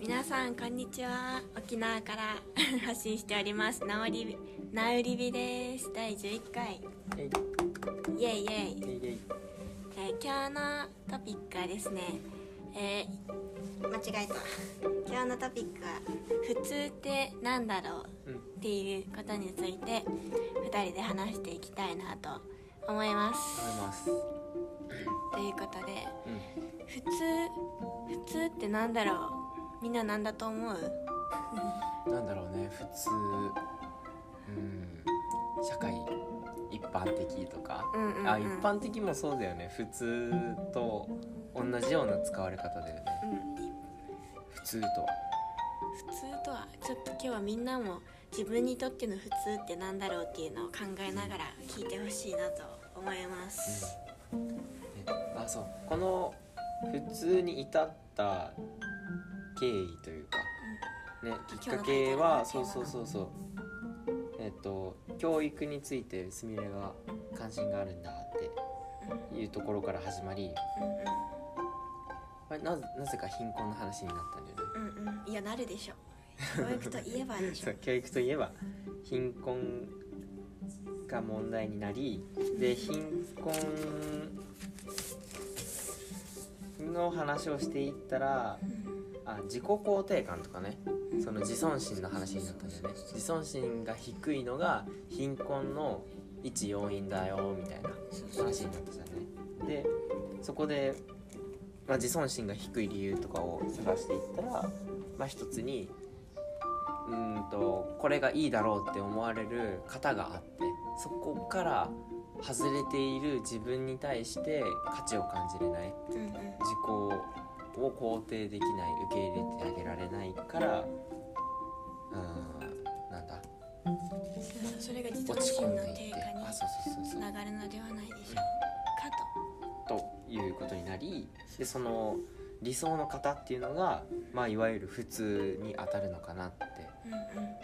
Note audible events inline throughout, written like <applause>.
皆さんこんにちは。沖縄から <laughs> 発信しております。なおりなうりびです。第11回。イエイイエイ。えー、今日のトピックはですねえー、間違えた。今日のトピックは「普通ってなんだろう?」っていうことについて2人で話していきたいなと思います。思います。ということで、うん普通普通ってなんだろう？みんななんだと思う？なんだろうね。普通うん社会一般的とか、うんうんうん、あ一般的もそうだよね。普通と同じような使われ方だよね、うん、普通と普通とはちょっと今日はみんなも自分にとっての普通ってなんだろうっていうのを考えながら聞いてほしいなと思います、うん、ね、あそう。この普通に至った経緯というか、ね、きっかけはそうそうそうそう。えっ、と教育についてすみれが関心があるんだっていうところから始まり、あれななぜか貧困の話になったんだよね。うんうん、いやなるでしょ。教育といえば <laughs> 教育といえば貧困が問題になりで貧困の話をしていったらあ自己肯定感とかねその自尊心の話になったんだよね。自尊心が低いのが貧困の一要因だよみたいな話になったじゃんねでそこで、まあ、自尊心が低い理由とかを探していったら、まあ、一つにうんとこれがいいだろうって思われる方があってそこから外れている自分に対して価値を感じれない、うんうん、自己を肯定できない受け入れてあげられないからうんなんだ。それが自尊心の低下につながるのではないでしょうかと。ということになりでその理想の方っていうのが、まあ、いわゆる普通に当たるのかなって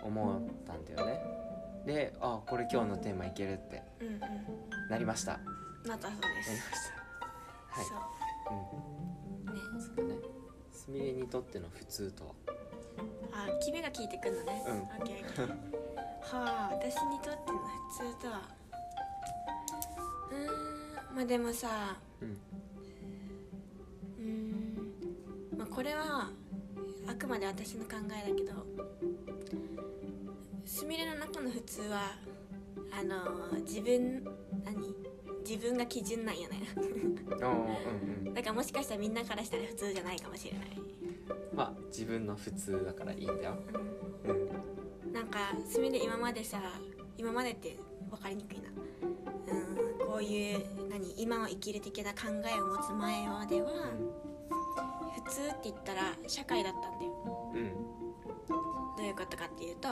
思ったんだよね。であこれ今日のテーマいけるってなりました、なったそうです。なりました。はい。そう。うん。ね。そうかね。すみれにとっての普通とは？あ君が聞いてくんのね。うん。オッケーオッケー。はあ私にとっての普通とは？うんまあでもさうん。うんまあこれはあくまで私の考えだけどすみれの中の普通はあの自分何？自分が基準なんよね。うん、だからもしかしたらみんなからしたら普通じゃないかもしれない。まあ自分の普通だからいいんだよ、うん、なんかすみれ今までさ今までって分かりにくいな。うんこういう何？今を生きる的な考えを持つ前までは、普通って言ったら社会だったんだよ、うん、どういうことかっていうと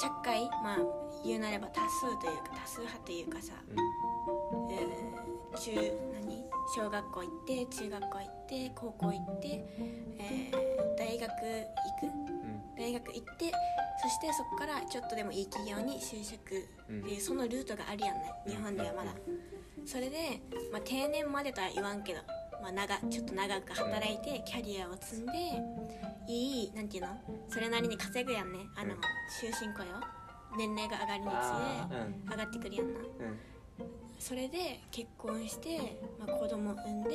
社会まあ言うなれば多数というか多数派というかさ、うん、えー、中何？小学校行って中学校行って高校行って、えー、大学行く、うん、大学行ってそしてそこからちょっとでもいい企業に就職。っていう、そのルートがあるやんね。日本ではまだ。それで、まあ、定年までとは言わんけど、まあ、長ちょっと長く働いてキャリアを積んでいいなんていうの？それなりに稼ぐやんね。あの終身雇用。年齢が上がるにつれ上がってくるやんな、うん、それで結婚して、まあ、子供産んで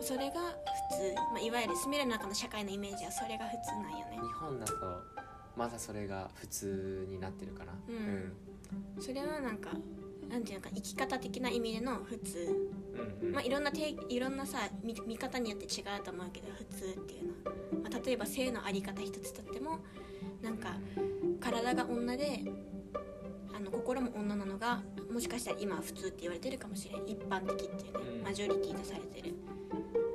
それが普通、まあ、いわゆる住める中の社会のイメージはそれが普通なんよね。日本だとまだそれが普通になってるかな。うん、うん、それはなんかなんていうのか生き方的な意味での普通、うんうん、まあ、いろんなていろんなさ見見方によって違うと思うけど普通っていうのは、まあ、例えば性のあり方一つとってもなんか体が女であの心も女なのがもしかしたら今は普通って言われてるかもしれん。一般的っていうね、マジョリティとされてる。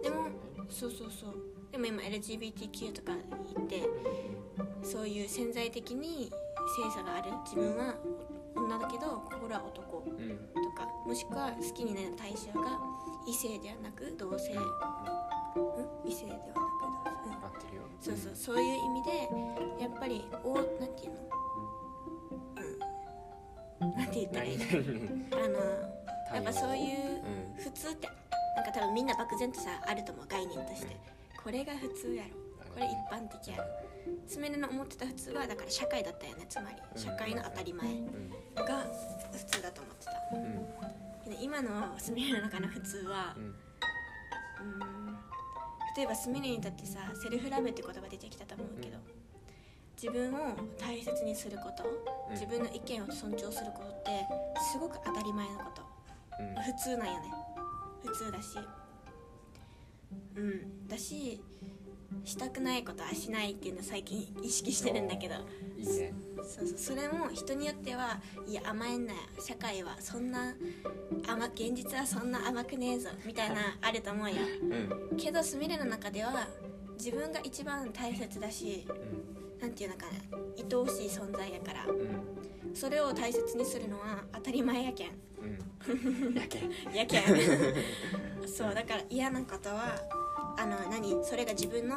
でもそうそうそう。でも今 LGBTQ とか言ってそういう潜在的に性差がある自分は女だけど心は男。うん、もしくは好きになる対象が異性ではなく同性、うん、異性ではなく同性、うん、そうそうそういう意味でやっぱりおなんていうの？うん。なんて言ったらいい？のあのやっぱそういう普通ってなんか多分みんな漠然とさあると思う。概念として。これが普通やろ。これ一般的やろ。すみれの思ってた普通はだから社会だったよね。つまり社会の当たり前うん。が普通だと思うん。で今のすみれの中の普通は。うん。うーん。例えばすみれにとってさセルフラブって言葉出てきたと思うけど、うん。自分を大切にすることうん。自分の意見を尊重することってすごく当たり前のこと。うん。普通なんよね。普通だし。うん。だししたくないことはしないっていうのを最近意識してるんだけど。いいね。そうそう。それも人によってはいや甘えんなよ社会はそんな甘現実はそんな甘くねえぞみたいなあると思うよ。うん。けどすみれの中では自分が一番大切だしうん。なんていうのかな愛おしい存在やから。うん。それを大切にするのは当たり前やけん。うん。やけん。<laughs> やけん。<laughs> そうだから嫌なことはあの何？それが自分の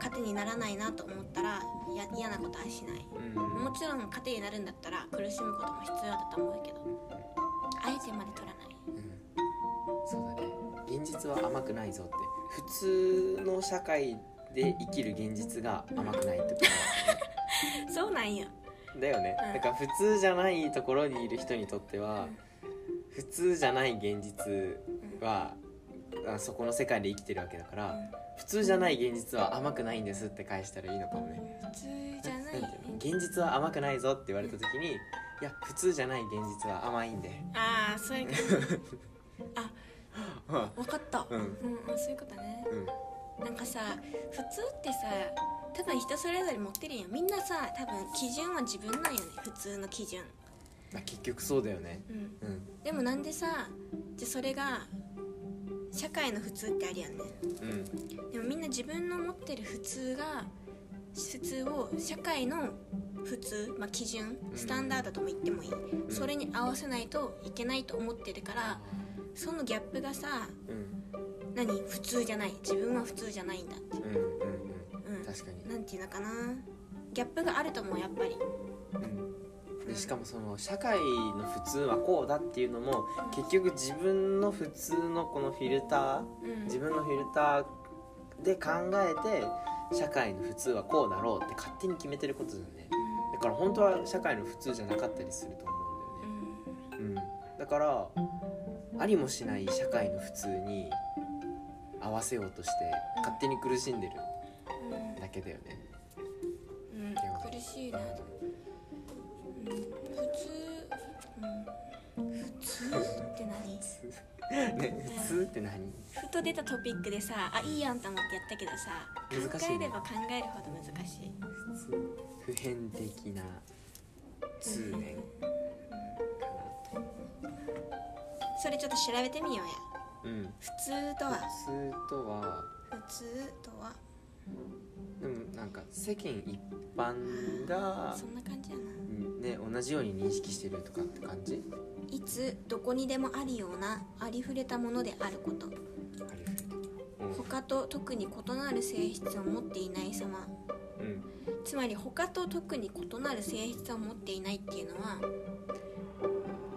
糧にならないなと思ったらや嫌なことはしない。うん。もちろん糧になるんだったら苦しむことも必要だと思うけどあえてまで取らない。うん。そうだね。現実は甘くないぞって。普通の社会で生きる現実が甘くないってこと <laughs> そうなんよだよね。うん。だから普通じゃないところにいる人にとっては普通じゃない現実はあそこの世界で生きてるわけだから普通じゃない現実は甘くないんですって返したらいいのかもね。普通じゃない。現実は甘くないぞって言われた時にいや普通じゃない現実は甘いんで。ああそういう感じ。<laughs> あ分かった。うん。うんあそういうことね。うん。なんかさ普通ってさ多分人それぞれ持ってるよ。みんなさ多分基準は自分なんよね。普通の基準。まあ結局そうだよね。うん。うん。でもなんでさじゃあそれが社会の普通ってあるやんね。うん。でもみんな自分の持ってる普通が普通を社会の普通、まあ、基準スタンダードとも言ってもいい、ん。それに合わせないといけないと思ってるからそのギャップがさうん。何？普通じゃない。自分は普通じゃないんだって。うんうんうん。うん。確かに。なんていうのかな。ギャップがあると思うやっぱり。うんでしかもその社会の普通はこうだっていうのも結局自分の普通のこのフィルターうん。自分のフィルターで考えて社会の普通はこうだろうって勝手に決めてることだよね。だから本当は社会の普通じゃなかったりすると思うんだよね。うん。だからありもしない社会の普通に合わせようとして勝手に苦しんでるだけだよね。うん。苦しいな、うん、普通、うん、普通って何？ね普通って何？ふと出たトピックでさあいいやんと思ってやったけどさ難しいね。考えれば考えるほど難しい。普通普遍的な通念かそれちょっと調べてみようや。なうん。普通とは？普通とは？普通とは？でもなんか世間一般がそんな感じやな。うんね同じように認識してるとかって感じ？いつどこにでもあるようなありふれたものであること。ありふれ他と特に異なる性質を持っていない様。うん。うんつまり他と特に異なる性質を持っていないっていうのは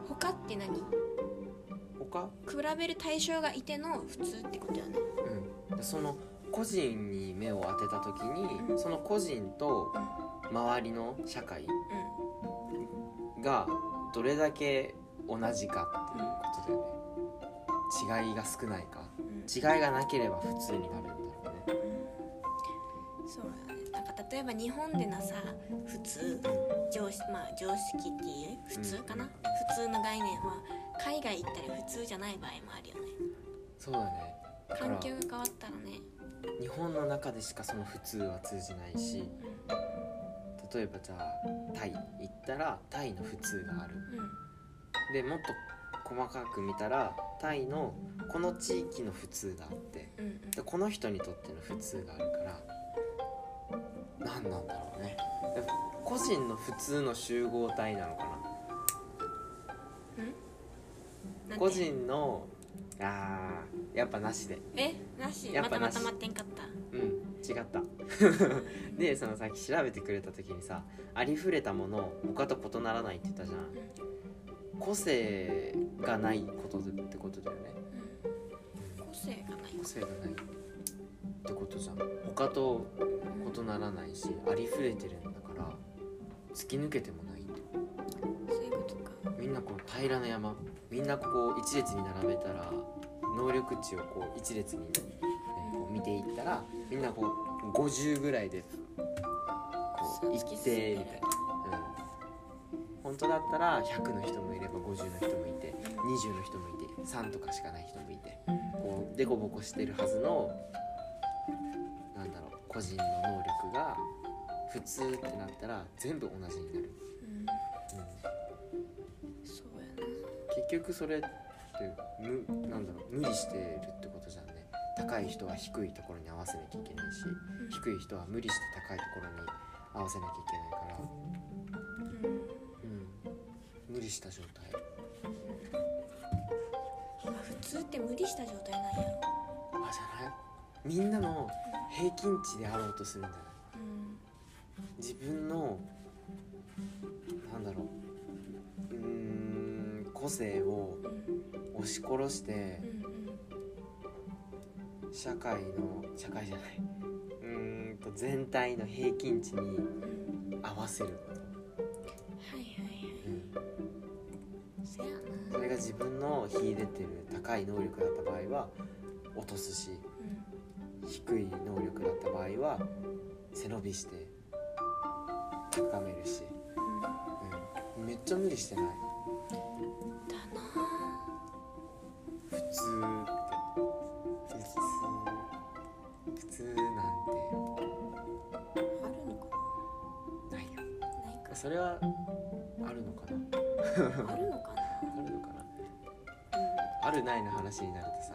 他って何？他？比べる対象がいての普通ってことよね。うん。その個人に目を当てた時に、うん。その個人と周りの社会うがどれだけ同じかっていうことだよね。違いが少ないか。んうん違いがなければ普通になるんだろうね。そうだね。なんか例えば日本でのさ普通常識まあ常識っていう普通かな、うん。普通の概念は海外行ったら普通じゃない場合もあるよね。そうだね。環境が変わったらね。日本の中でしかその普通は通じないし例えばじゃあタイ行ったらタイの普通がある。うん。うんでもっと細かく見たらタイのこの地域の普通があって。うんうん。でこの人にとっての普通があるから。何なんだろうね。で個人の普通の集合体なのかな。個人のあーやっぱなしで。え？なし？やっぱなし。またまたまってんかった。うん違った。<laughs> でそのさっき調べてくれた時にさありふれたもの他と異ならないって言ったじゃん。個性がないことってことだよね、うん。個性がない。個性がない。ってことじゃん。他と異ならないしありふれてるんだから突き抜けてもない。ってそういうことか。みんなこう平らな山みんなここ一列に並べたら能力値をこう一列に、えーこう見ていったらみんなこう50ぐらいでこう行ってみたいな、うん、本当だったら100の人もいれば50の人もいて20の人もいて3とかしかない人もいてこうデコボコしてるはずのなんだろう個人の能力が普通ってなったら全部同じになる、うん。うん。そうやな。結局それってむなんだろう無理してるってことじゃ高い人は低いところに合わせなきゃいけないし低い人は無理して高いところに合わせなきゃいけないから、うん。うん、無理した状態。あ普通って無理した状態なんやろ。あじゃない？みんなの平均値であろうとするんじゃない？自分のなんだろう。うーん個性をうんうん押し殺してうん社会の社会じゃない。うーんと全体の平均値に合わせること、はいはいはい。うん、そやなそれが自分の秀でてる高い能力だった場合は落とすしうん低い能力だった場合は背伸びして高めるし、うん。うん、めっちゃ無理してない？それはあるのかな？あるのかな？あるのかな？あるないの話になるとさ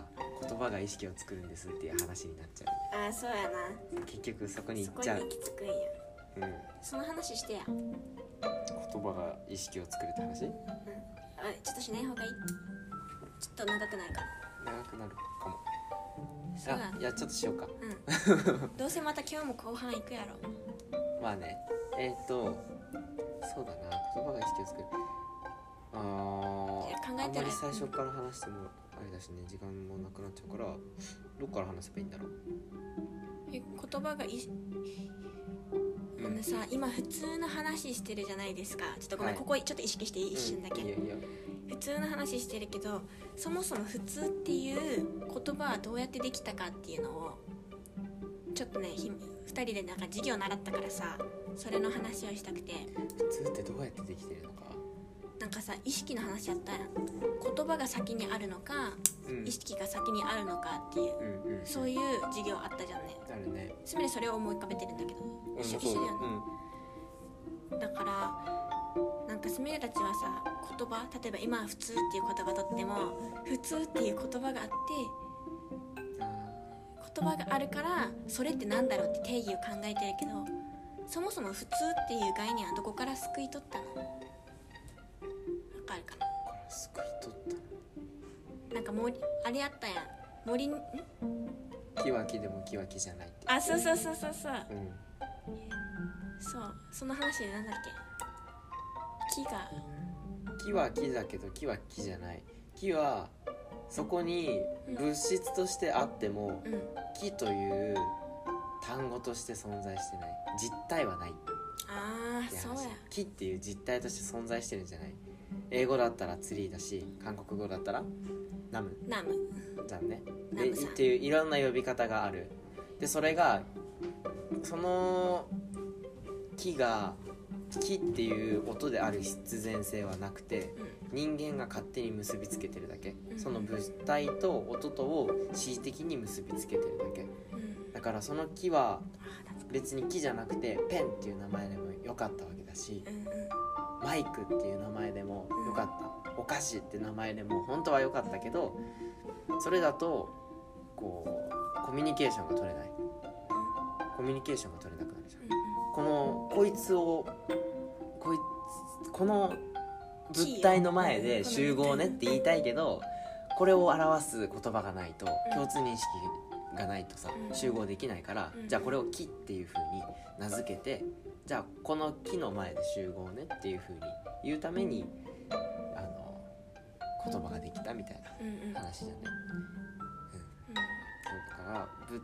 言葉が意識を作るんですっていう話になっちゃう。んあそうやな。う結局そこに行っちゃう、行き着くんや。うん、その話してや。言葉が意識を作るって話？あちょっとしない方がいい。ちょっと長くなるから長くなるかも。そうだあいやちょっとしようか。うん。どうせまた今日も後半行くやろ。<laughs> まあね。えーっとそうだな。言葉が意識を作る。あ考えーあんてるまり最初から話してもあれだしね時間もなくなっちゃうからどっから話せばいいんだろう。え言葉がいあのさ今普通の話してるじゃないですか。ちょっとごめん、はい。ここちょっと意識していい？一瞬だけ、うんいいよいいよ。普通の話してるけどそもそも普通っていう言葉はどうやってできたかっていうのをちょっとねひ2人でなんか授業習ったからさそれの話をしたくて。普通ってどうやってできてるのか。なんかさ意識の話やったやん言葉が先にあるのかうん。意識が先にあるのかっていううんうんそういう授業あったじゃんね。あるね。つまりそれを思い浮かべてるんだけどうん一緒一緒だよねうん。だからなんかすみれたちはさ言葉例えば今は普通っていう言葉とっても普通っていう言葉があってあ言葉があるからそれってなんだろうって定義を考えてるけどそもそも普通っていう概念はどこから救い取ったの？わかるかーこれすごい取っななんか森あれやったやん。森ん？木は木でも木は木じゃないって。あそうそうそうそうそう。うん。そう。その話でなんだっけ？木が。木は木だけど木は木じゃない。木はそこに物質としてあってもうん。木という単語として存在してない。実体はない。ああそうや。木っていう実体として存在してるんじゃない。英語だったらツリーだし韓国語だったらナム。ナム。じゃんね。でっていういろんな呼び方がある。でそれがその木が木っていう音である必然性はなくて人間が勝手に結びつけてるだけ。うん。その物体と音とを恣意的に結びつけてるだけからその木は別に木じゃなくてペンっていう名前でもよかったわけだしマイクっていう名前でもよかった。お菓子って名前でも本当は良かったけどそれだとこうコミュニケーションが取れない。コミュニケーションが取れなくなるじゃん。このこいつをこいつこの物体の前で集合ねって言いたいけどこれを表す言葉がないと共通認識がないとさうん。集合できないからうん。じゃあこれを木っていう風に名付けてじゃあこの木の前で集合ねっていう風に言うためにあの言葉ができたみたいなうんうん。うん話じゃね。うん。だからぶ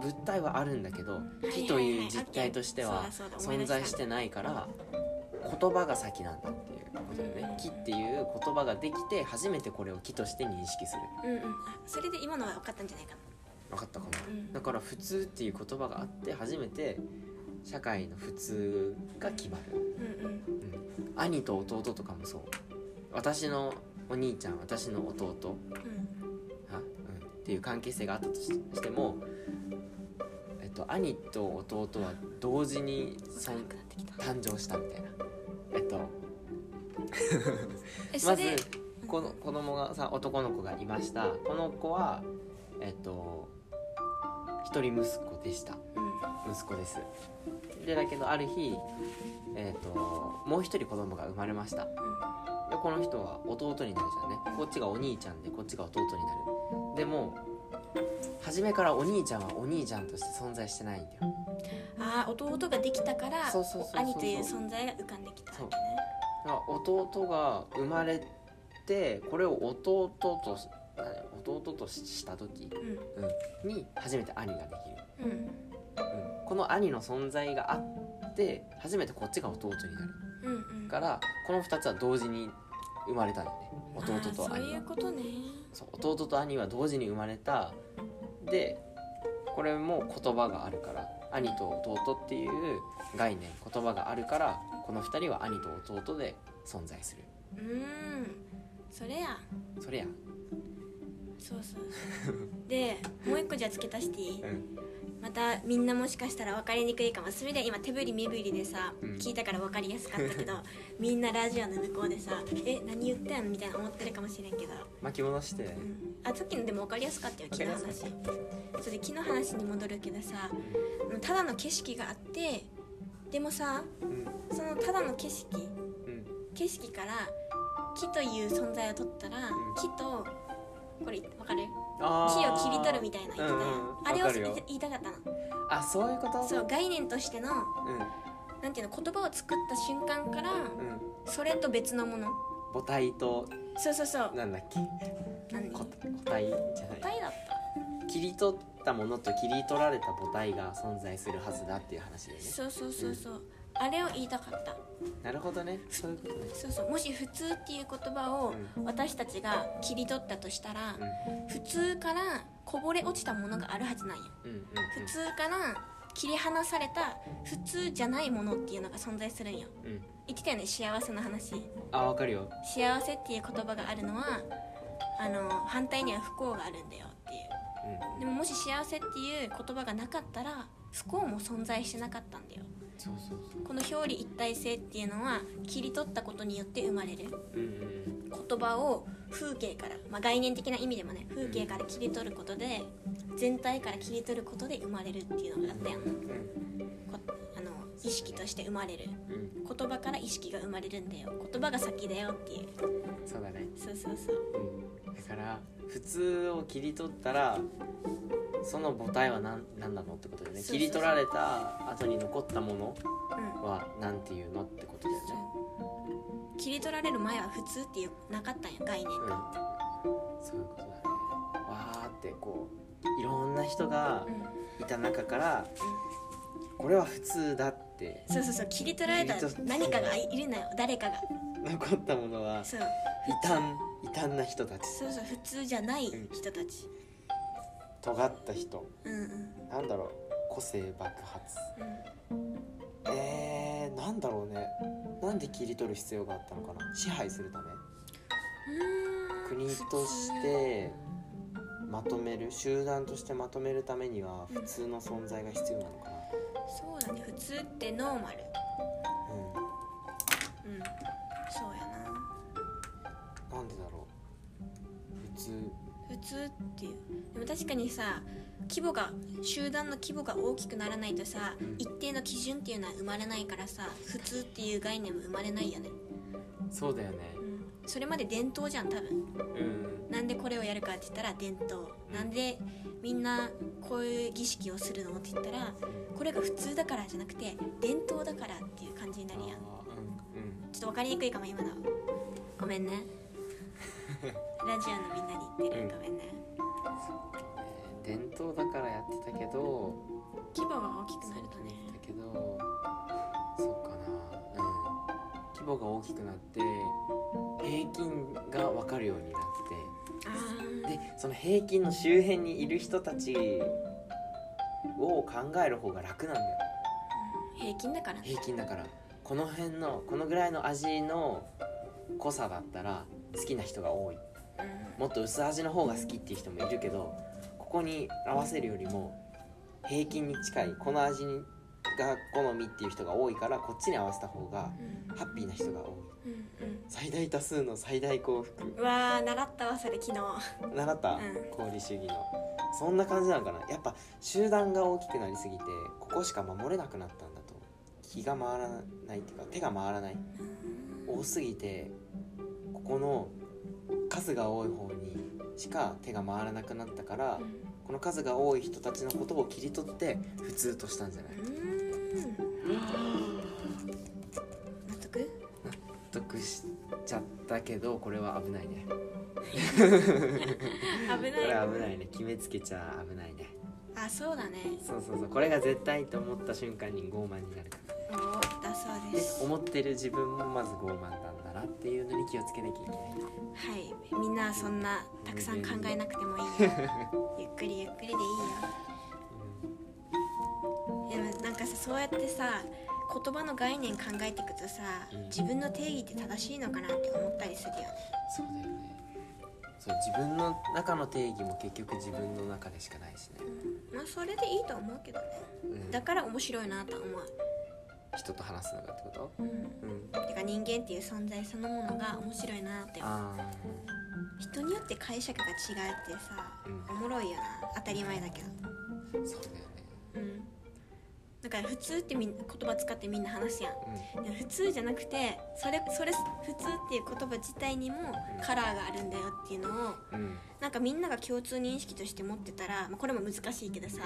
物体はあるんだけどい木という実体としては <laughs> 存在してないから言葉が先なんだっていうことだよね。木っていう言葉ができて初めてこれを木として認識する。うんうん。あそれで今のは分かったんじゃないか分かったかな。なうん。だから普通っていう言葉があって初めて社会の普通が決まる、うんうん。うん、兄と弟とかもそう。私のお兄ちゃん私の弟。うん。あ、うん、っていう関係性があったとししても、えっと、兄と弟は同時に誕生したみたいな。えっと <laughs> まずれこの子供がさ男の子がいました。この子はえっと一人息子でした。うん。息子です。でだけどある日えっともう一人子供が生まれました。でこの人は弟になるじゃんね。こっちがお兄ちゃんでこっちが弟になる。でも初めからお兄ちゃんはお兄ちゃんとして存在してないんだよ。ああ弟ができたから兄という存在が浮かんできたわけね。弟が生まれてこれを弟と弟とした時、うん、に初めて兄ができる、うん。この兄の存在があって初めてこっちが弟になる。うんうん。からこの2つは同時に生まれたんだよね。弟と兄は。いうことね。そう弟と兄は同時に生まれた。でこれも言葉があるから兄と弟っていう概念言葉があるからこの2人は兄と弟で存在する。うーん。それや。それやそうそうそう。でもう一個じゃあ付け足していい？うん。またみんなもしかしたら分かりにくいかも。それで今手振り身振りでさ、うん。聞いたから分かりやすかったけど <laughs> みんなラジオの向こうでさ「え何言ってんの?」みたいな思ってるかもしれんけど、巻き戻して。うん、あさっきのでも分かりやすかったよ木の話。それで木の話に戻るけどさただの景色があってでもさうん。そのただの景色。うん。景色から木という存在を取ったら、ん。木とこれ分かる？あ木をー切り取るみたいな言ってたやん、うんうん。あれを言いたかったの。あそういうこと？そう概念としてのうん。なんていうの言葉を作った瞬間からうん。それと別のもの。母体とそうそうそう。なんだっけ？何？個個体じゃない。答えだった。切り取ったものと切り取られた母体が存在するはずだっていう話だよね。そうそうそうそう、あれを言いたかった。なるほどね。そういうことね。そうそう。もし普通っていう言葉を私たちが切り取ったとしたら、普通からこぼれ落ちたものがあるはずなんようんうんうん。普通から切り離された普通じゃないものっていうのが存在するんようん。うん言ってたよね。幸せの話。あわかるよ。幸せっていう言葉があるのはあの反対には不幸があるんだよっていう。うん。でももし幸せっていう言葉がなかったら不幸も存在してなかったんだよそうそうそう。この表裏一体性っていうのは切り取ったことによって生まれる。うんうん言葉を風景から、まあ、概念的な意味でもね風景から切り取ることで全体から切り取ることで生まれるっていうのがあったやん。こあの意識として生まれる。うん。うん言葉から意識が生まれるんだよ。言葉が先だよっていう。そうだね。そうそうそう。うん。だから普通を切り取ったらその母体は何何なのってことだよね。切り取られた後に残ったものうん。は何ていうのってことだよね。切り取られる前は普通っていうなかったんや概念うん。が、そういうことだね。わーってこういろんな人がうん。いた中からこれは普通だってそうそうそう切り取られた何かがいるのよ誰かが。残ったものはそう。異端異端な人たち。そうそう普通じゃない人たち。尖った人。うんうん。なんだろう個性爆発。うん。えー、なんだろうね。なんで切り取る必要があったのかな。支配するため。国としてまとめる集団としてまとめるためには普通の存在が必要なのかなそうだね。普通ってノーマル。うん。うんそうやな。んでだろう。普通。な普通っていう。でも確かにさ規模が集団の規模が大きくならないとさ、うん。一定の基準っていうのは生まれないからさ普通っていう概念も生まれないよね、そうだよね。うん、それまで伝統じゃん多分。うん。なんでこれをやるかって言ったら伝統。なんでみんなこういう儀式をするのって言ったらこれが普通だからじゃなくて伝統だからっていう感じになるやん。うんうん。ちょっと分かりにくいかも今のごめんね。<laughs> ラジオのみんなに言ってる。うん。ごめんね。そうね伝統だからやってたけど規模が大きくなるとね。だけどそうかな。うん。規模が大きくなって平均が分かるようになっあてでその平均の周辺にいる人たちを考える方が楽なんだよ。ー平均だから。ね平均だから。この辺のこのぐらいの味の濃さだったら好きな人が多い。うん。もっと薄味の方が好きっていう人もいるけどここに合わせるよりも平均に近いこの味が好みっていう人が多いからこっちに合わせた方がうん。ハッピーな人が多い。うんうん。最大多数の最大幸福。うわー習ったわそれ昨日。習った、うん。功利主義の。そんな感じなのかな。やっぱ集団が大きくなりすぎてここしか守れなくなったんだと。気が回らないっていうか手が回らない。多すぎてここの数が多い方にしか手が回らなくなったからうんこの数が多い人たちのことを切り取って普通としたんじゃない？うん。納得？納得しちゃったけどこれは危ないね。危これない危ないね。決めつけちゃ危ないね。あそうだね。そうそうそう。これが絶対と思った瞬間に傲慢になるから。おだそうでです思ってる自分もまず傲慢なんだなっていうのに気をつけなきゃいけないはい。みんなそんなたくさん考えなくてもいいよ。ゆっくりゆっくりでいいよでもなんかさそうやってさ言葉の概念考えていくとさ、うん自分の定義って正しいのかなって思ったりするよねそうだよねそう自分の中の定義も結局自分の中でしかないしね、うんまあそれでいいと思うけどね。うんだから面白いなと思う。人と話すのがってこと？うん。うん。てか人間っていう存在そのものが面白いなって思う。あ人によって解釈が違うってさ、うん。おもろいよな。当たり前だけど。あそうだよね。うん。だから普通ってみん言葉使ってみんな話すやん。うでも普通じゃなくてそれそれ普通っていう言葉自体にもカラーがあるんだよっていうのをんうん。なんかみんなが共通認識として持ってたら、まあ、これも難しいけどさ、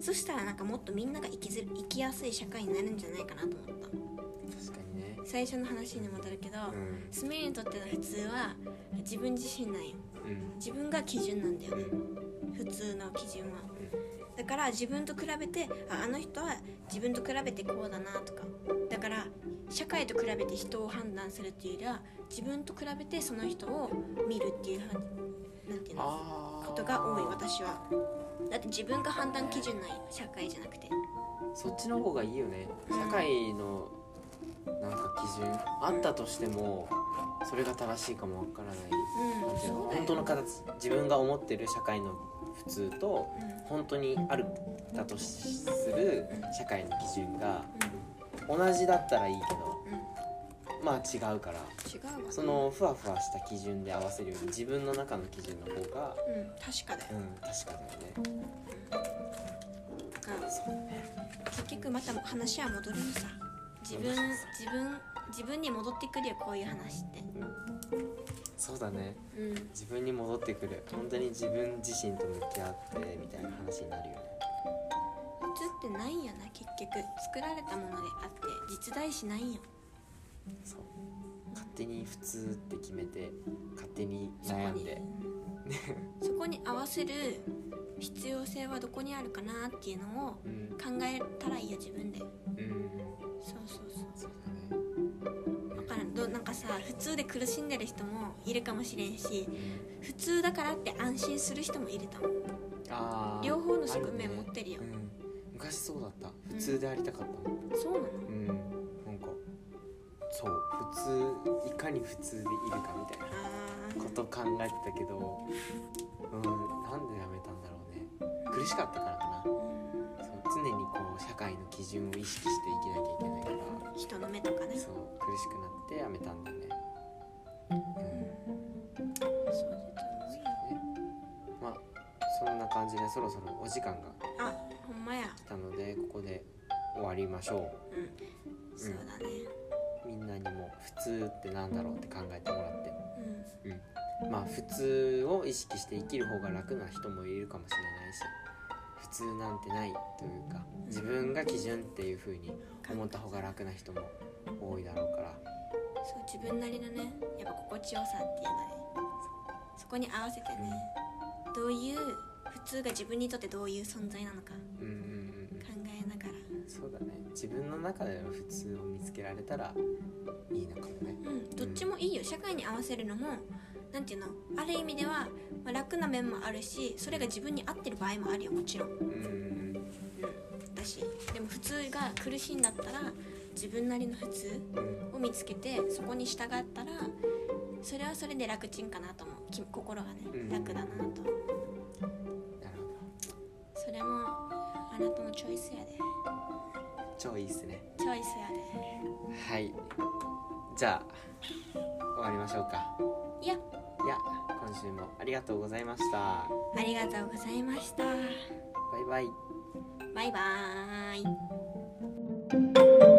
そしたらなんかもっとみんなが生きず生きやすい社会になるんじゃないかなと思った。確かにね。最初の話に戻るけど、うん。スメイにとっての普通は自分自身なんよ。うん。自分が基準なんだよ。ねうん。普通の基準は。だから自分と比べてああの人は自分と比べてこうだなとか。だから社会と比べて人を判断するっていうよりは自分と比べてその人を見るっていうはなんていうのことが多い私はだって自分が判断基準ない社会じゃなくて。そっちの方がいいよね。うん社会のなんか基準あったとしてもそれが正しいかもわからない。うん。本当の形自分が思ってる社会の普通とうん。本当にあるだとする社会の基準がう同じだったらいいけどまあ違うから。違うわそのふわふわした基準で合わせるより自分の中の基準の方がうん確かだよ。うん確かだよね。だから結局また話は戻るのさ。自分自分自分に戻ってくるよこういう話って。そうだね。うん。自分に戻ってくる。本当に自分自身と向き合ってみたいな話になるよね。普通ってないんやな結局。作られたものであって実在しないんよそう。勝手に普通って決めて勝手にそこに悩んで。そこに合わせる必要性はどこにあるかなっていうのをうん。考えたらいいよ自分で。うん。そうそうそう。そうだね。だからん。どなんかさ普通で苦しんでる人もいるかもしれんし普通だからって安心する人もいると思う。あー。両方の側面持ってるよ。うん、昔そうだった。普通でありたかったそうなの？うんそう普通いかに普通でいるかみたいなあこと考えてたけどうんなんでやめたんだろうね。苦しかったからかな。そう常にこう社会の基準を意識して生きなきゃいけないから。人の目とかね。そう苦しくなってやめたんだよね。うん。そうだと思うよまあそんな感じでそろそろお時間があほんまや。来たのでここで終わりましょうん。そうだね普通ってなんだろうって考えてもらって。うん。まあ普通を意識して生きる方が楽な人もいるかもしれないし普通なんてないというか自分が基準っていう風に思った方が楽な人も多いだろうから。そう自分なりのねやっぱ心地よさっていうのね。そこに合わせてねどういう普通が自分にとってどういう存在なのか。うんそうだね。自分の中での普通を見つけられたらいいのかもね。うん。どっちもいいよ。社会に合わせるのもなんていうの？ある意味では、まあ、楽な面もあるしそれが自分に合ってる場合もあるよ。もちろん。うん。うんだし。でも普通が苦しいんだったら自分なりの普通うんを見つけてそこに従ったらそれはそれで楽ちんかなと思う。き心がねうん。楽だなとなるほど。それもあなたのチョイスやで超いいっすね。チョイスやで。はい。じゃあ終わりましょうか。いや。いや今週もありがとうございました。ありがとうございました。バイバイ。バイバーイ